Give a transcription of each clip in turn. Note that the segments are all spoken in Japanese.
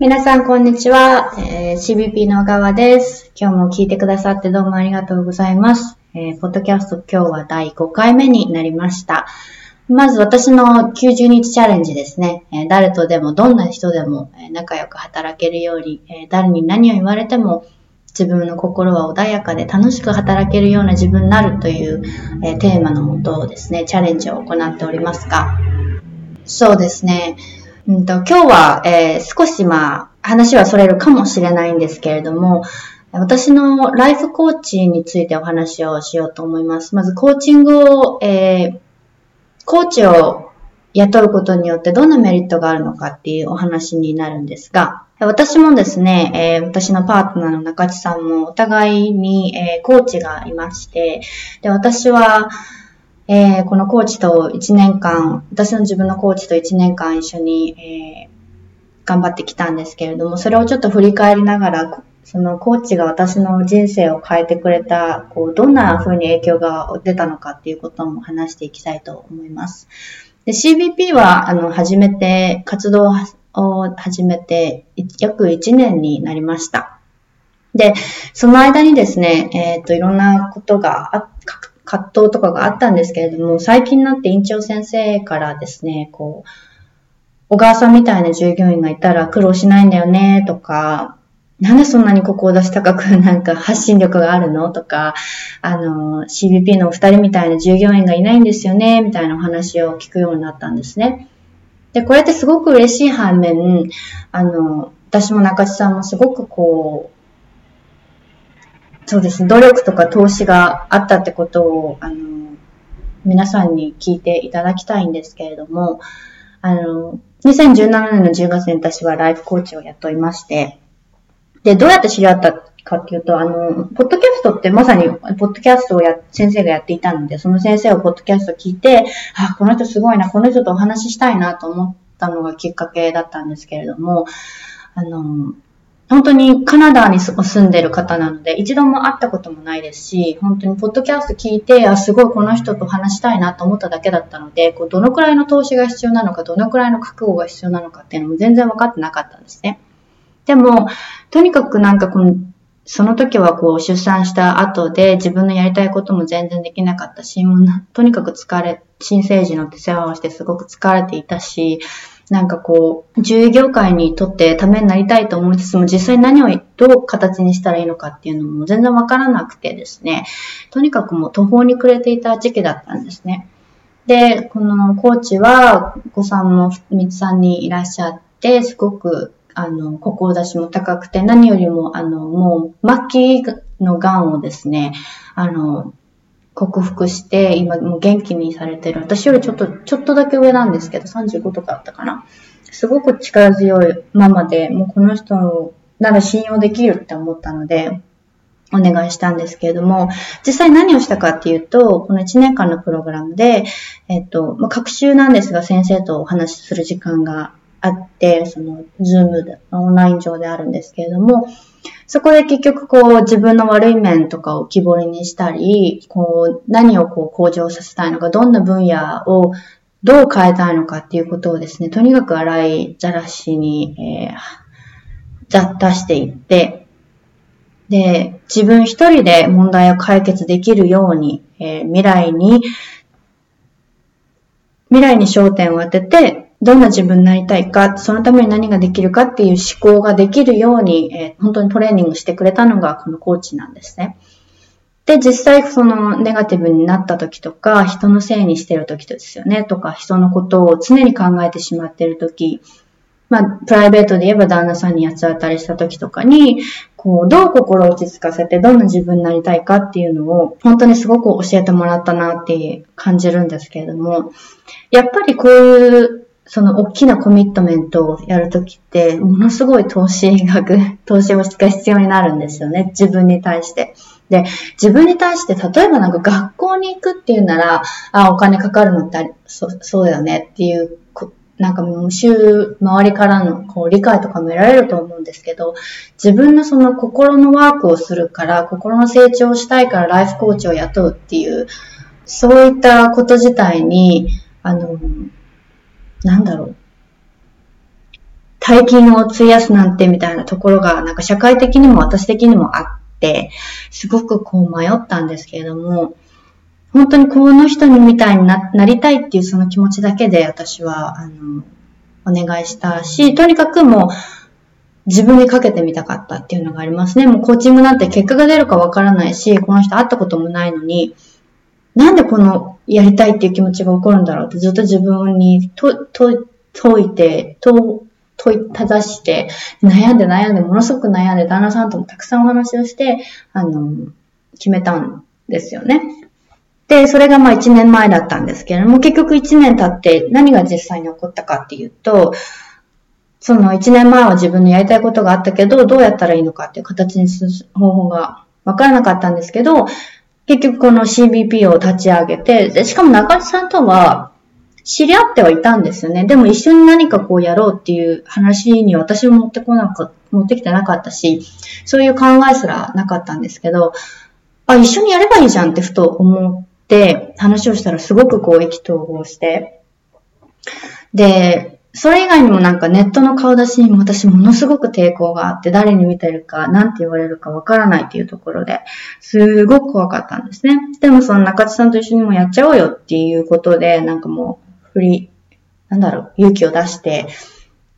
皆さん、こんにちは。えー、CBP の小川です。今日も聞いてくださってどうもありがとうございます。えー、ポッドキャスト今日は第5回目になりました。まず私の90日チャレンジですね。えー、誰とでも、どんな人でも、え仲良く働けるように、え誰に何を言われても自分の心は穏やかで楽しく働けるような自分になるという、えテーマのもとですね、チャレンジを行っておりますが、そうですね。うんと、今日は、えー、少しまあ、話はそれるかもしれないんですけれども、私のライフコーチについてお話をしようと思います。まず、コーチングを、えー、コーチを雇うことによってどんなメリットがあるのかっていうお話になるんですが、私もですね、えー、私のパートナーの中地さんもお互いに、えー、コーチがいまして、で、私は、えー、このコーチと1年間、私の自分のコーチと1年間一緒に、えー、頑張ってきたんですけれども、それをちょっと振り返りながら、そのコーチが私の人生を変えてくれた、こう、どんな風に影響が出たのかっていうことも話していきたいと思います。で CBP は、あの、始めて、活動を始めて、約1年になりました。で、その間にですね、えっ、ー、と、いろんなことがあっ、葛藤とかがあったんですけれども、最近になって院長先生からですね、こう、小川さんみたいな従業員がいたら苦労しないんだよね、とか、なんでそんなにここを出し高く なんか発信力があるのとか、あの、CBP のお二人みたいな従業員がいないんですよね、みたいなお話を聞くようになったんですね。で、これってすごく嬉しい反面、あの、私も中地さんもすごくこう、そうですね、努力とか投資があったってことを、あの、皆さんに聞いていただきたいんですけれども、あの、2017年の10月に私はライフコーチを雇いまして、で、どうやって知り合ったかっていうと、あの、ポッドキャストってまさに、ポッドキャストをや、先生がやっていたので、その先生をポッドキャスト聞いて、あ、この人すごいな、この人とお話ししたいなと思ったのがきっかけだったんですけれども、あの、本当にカナダに住んでる方なので、一度も会ったこともないですし、本当にポッドキャスト聞いて、あ、すごいこの人と話したいなと思っただけだったので、こうどのくらいの投資が必要なのか、どのくらいの覚悟が必要なのかっていうのも全然分かってなかったんですね。でも、とにかくなんかこの、その時はこう出産した後で自分のやりたいことも全然できなかったし、もうとにかく疲れ、新生児の手世話をしてすごく疲れていたし、なんかこう、獣医業界にとってためになりたいと思いつつも、実際何をどう形にしたらいいのかっていうのも全然わからなくてですね、とにかくもう途方に暮れていた時期だったんですね。で、このコーチは、お子さんも3つさんにいらっしゃって、すごく、あの、志も高くて、何よりも、あの、もう、末期の癌をですね、あの、克服して、今もう元気にされてる。私よりちょっと、ちょっとだけ上なんですけど、35とかだったかな。すごく力強いママで、もうこの人なら信用できるって思ったので、お願いしたんですけれども、実際何をしたかっていうと、この1年間のプログラムで、えっと、まあ、学習なんですが、先生とお話しする時間があって、その、ズームで、オンライン上であるんですけれども、そこで結局こう自分の悪い面とかを木彫りにしたり、こう何をこう向上させたいのか、どんな分野をどう変えたいのかっていうことをですね、とにかく洗いざらしに、えー、出していって、で、自分一人で問題を解決できるように、えー、未来に、未来に焦点を当てて、どんな自分になりたいか、そのために何ができるかっていう思考ができるように、えー、本当にトレーニングしてくれたのがこのコーチなんですね。で、実際そのネガティブになった時とか、人のせいにしてる時ですよね、とか、人のことを常に考えてしまってる時、まあ、プライベートで言えば旦那さんに八つ当たりした時とかに、こう、どう心を落ち着かせて、どんな自分になりたいかっていうのを、本当にすごく教えてもらったなって感じるんですけれども、やっぱりこういうその大きなコミットメントをやるときって、ものすごい投資額、投資が必要になるんですよね。自分に対して。で、自分に対して、例えばなんか学校に行くっていうなら、あ、お金かかるのってそそうだよねっていう、なんかもう周、周りからのこう理解とかも得られると思うんですけど、自分のその心のワークをするから、心の成長をしたいからライフコーチを雇うっていう、そういったこと自体に、あの、なんだろう。大金を費やすなんてみたいなところが、なんか社会的にも私的にもあって、すごくこう迷ったんですけれども、本当にこの人にみたいにななりたいっていうその気持ちだけで私は、あの、お願いしたし、とにかくもう自分にかけてみたかったっていうのがありますね。もうコーチングなんて結果が出るかわからないし、この人会ったこともないのに、なんでこのやりたいっていう気持ちが起こるんだろうってずっと自分にと、と、解いて、と、問いただして、悩んで悩んで、ものすごく悩んで、旦那さんともたくさんお話をして、あの、決めたんですよね。で、それがまあ1年前だったんですけれども、結局1年経って何が実際に起こったかっていうと、その1年前は自分のやりたいことがあったけど、どうやったらいいのかっていう形にする方法がわからなかったんですけど、結局この CBP を立ち上げて、でしかも中地さんとは知り合ってはいたんですよね。でも一緒に何かこうやろうっていう話に私も持ってこなか持ってきてなかったし、そういう考えすらなかったんですけど、あ、一緒にやればいいじゃんってふと思って話をしたらすごくこう意気投合して、で、それ以外にもなんかネットの顔出しにも私ものすごく抵抗があって、誰に見てるか、何て言われるかわからないっていうところで、すごく怖かったんですね。でもその中地さんと一緒にもやっちゃおうよっていうことで、なんかもう、振り、なんだろう、勇気を出して、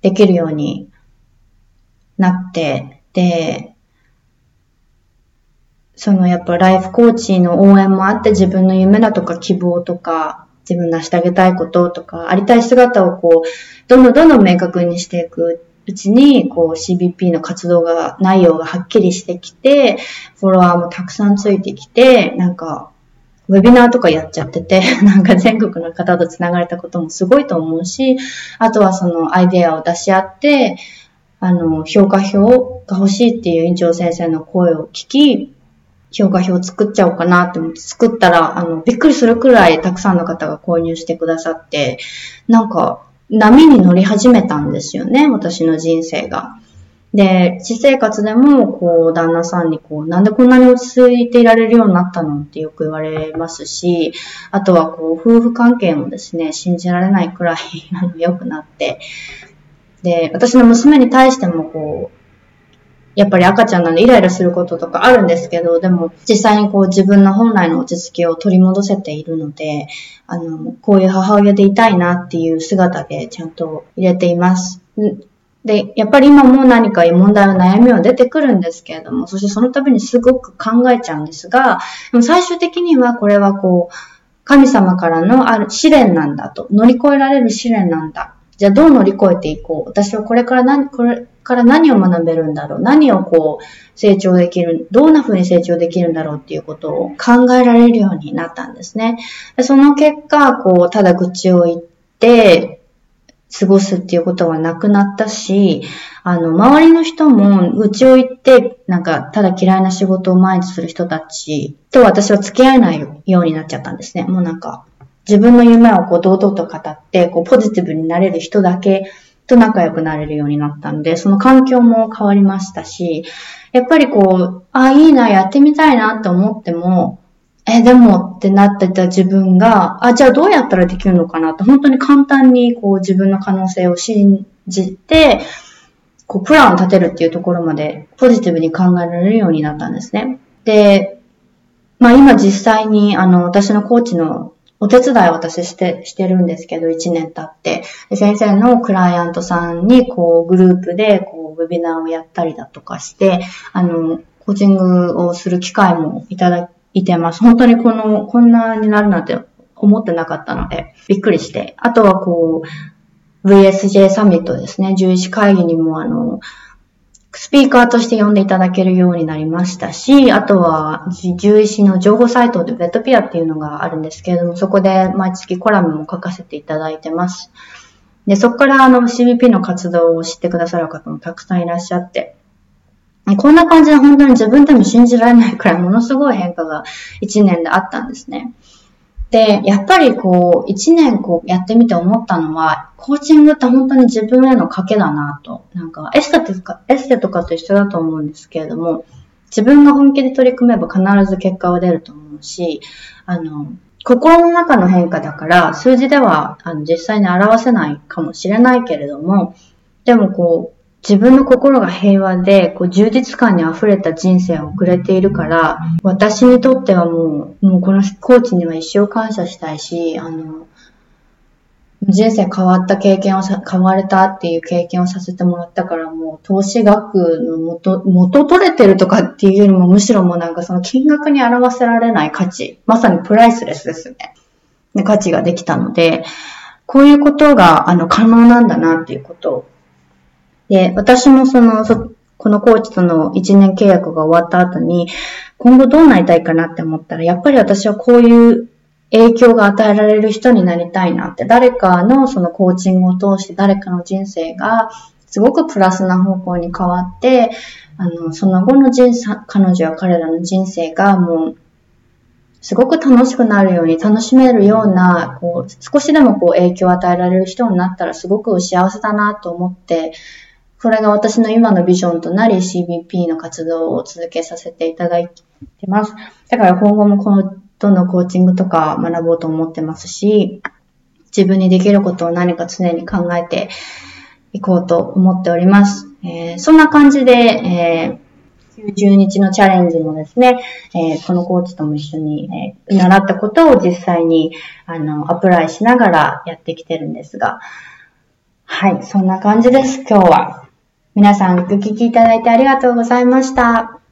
できるようになって、で、そのやっぱライフコーチの応援もあって自分の夢だとか希望とか自分のしてあげたいこととか、ありたい姿をこう、どんどんどんどん明確にしていくうちに、こう CBP の活動が、内容がはっきりしてきて、フォロワーもたくさんついてきて、なんか、ウェビナーとかやっちゃってて、なんか全国の方と繋がれたこともすごいと思うし、あとはそのアイデアを出し合って、あの、評価表が欲しいっていう院長先生の声を聞き、評価表作っちゃおうかなって思って作ったら、あの、びっくりするくらいたくさんの方が購入してくださって、なんか、波に乗り始めたんですよね、私の人生が。で、私生活でも、こう、旦那さんに、こう、なんでこんなに落ち着いていられるようになったのってよく言われますし、あとは、こう、夫婦関係もですね、信じられないくらい、あの、良くなって、で、私の娘に対しても、こう、やっぱり赤ちゃんなんでイライラすることとかあるんですけど、でも実際にこう自分の本来の落ち着きを取り戻せているので、あの、こういう母親でいたいなっていう姿でちゃんと入れています。で、やっぱり今も何か問題は悩みは出てくるんですけれども、そしてその度にすごく考えちゃうんですが、でも最終的にはこれはこう、神様からのある試練なんだと、乗り越えられる試練なんだ。じゃあどう乗り越えていこう？私はこれから何、これから何を学べるんだろう？何をこう成長できる、どんな風に成長できるんだろうっていうことを考えられるようになったんですね。その結果、こう、ただ愚痴を言って、過ごすっていうことはなくなったし、あの、周りの人も愚痴を言って、なんか、ただ嫌いな仕事を毎日する人たちと私は付き合えないようになっちゃったんですね。もうなんか、自分の夢をこう堂々と語って、こうポジティブになれる人だけと仲良くなれるようになったんで、その環境も変わりましたし、やっぱりこう、あ、いいな、やってみたいなって思っても、え、でもってなってた自分が、あ、じゃあどうやったらできるのかなって、本当に簡単にこう自分の可能性を信じて、こうプランを立てるっていうところまでポジティブに考えられるようになったんですね。で、まあ今実際にあの私のコーチのお手伝いを私して、してるんですけど、1年経って。で先生のクライアントさんに、こう、グループで、こう、ウェビナーをやったりだとかして、あの、コーチングをする機会もいただいてます。本当にこの、こんなになるなんて思ってなかったので、びっくりして。あとはこう、VSJ サミットですね。11会議にもあの、スピーカーとして呼んでいただけるようになりましたし、あとは、獣医師の情報サイトでベッドピアっていうのがあるんですけれども、そこで毎月コラムも書かせていただいてます。で、そこからあの CBP の活動を知ってくださる方もたくさんいらっしゃって、こんな感じで本当に自分でも信じられないくらいものすごい変化が1年であったんですね。で、やっぱりこう、一年こうやってみて思ったのは、コーチングって本当に自分への賭けだなと。なんか、エステとか、エステとかと一緒だと思うんですけれども、自分が本気で取り組めば必ず結果は出ると思うし、あの、心の中の変化だから、数字ではあの実際に表せないかもしれないけれども、でもこう、自分の心が平和で、こう、充実感に溢れた人生を送れているから、私にとってはもう、もうこのコーチには一生感謝したいし、あの、人生変わった経験をさ、変われたっていう経験をさせてもらったから、もう投資額の元、元取れてるとかっていうよりも、むしろもうなんかその金額に表せられない価値、まさにプライスレスですね。で価値ができたので、こういうことが、あの、可能なんだなっていうことをで、私もその、そこのコーチとの1年契約が終わった後に、今後どうなりたいかなって思ったら、やっぱり私はこういう影響が与えられる人になりたいなって、誰かのそのコーチングを通して誰かの人生がすごくプラスな方向に変わって、あの、その後の人生、彼女や彼らの人生がもう、すごく楽しくなるように、楽しめるような、こう、少しでもこう影響を与えられる人になったらすごく幸せだなと思って、これが私の今のビジョンとなり CBP の活動を続けさせていただいてます。だから今後もこのどんどんコーチングとか学ぼうと思ってますし、自分にできることを何か常に考えていこうと思っております。えー、そんな感じで、えー、90日のチャレンジもですね、えー、このコーチとも一緒に、え、習ったことを実際にあのアプライしながらやってきてるんですが、はい、そんな感じです、今日は。皆さん、お聞きいただいてありがとうございました。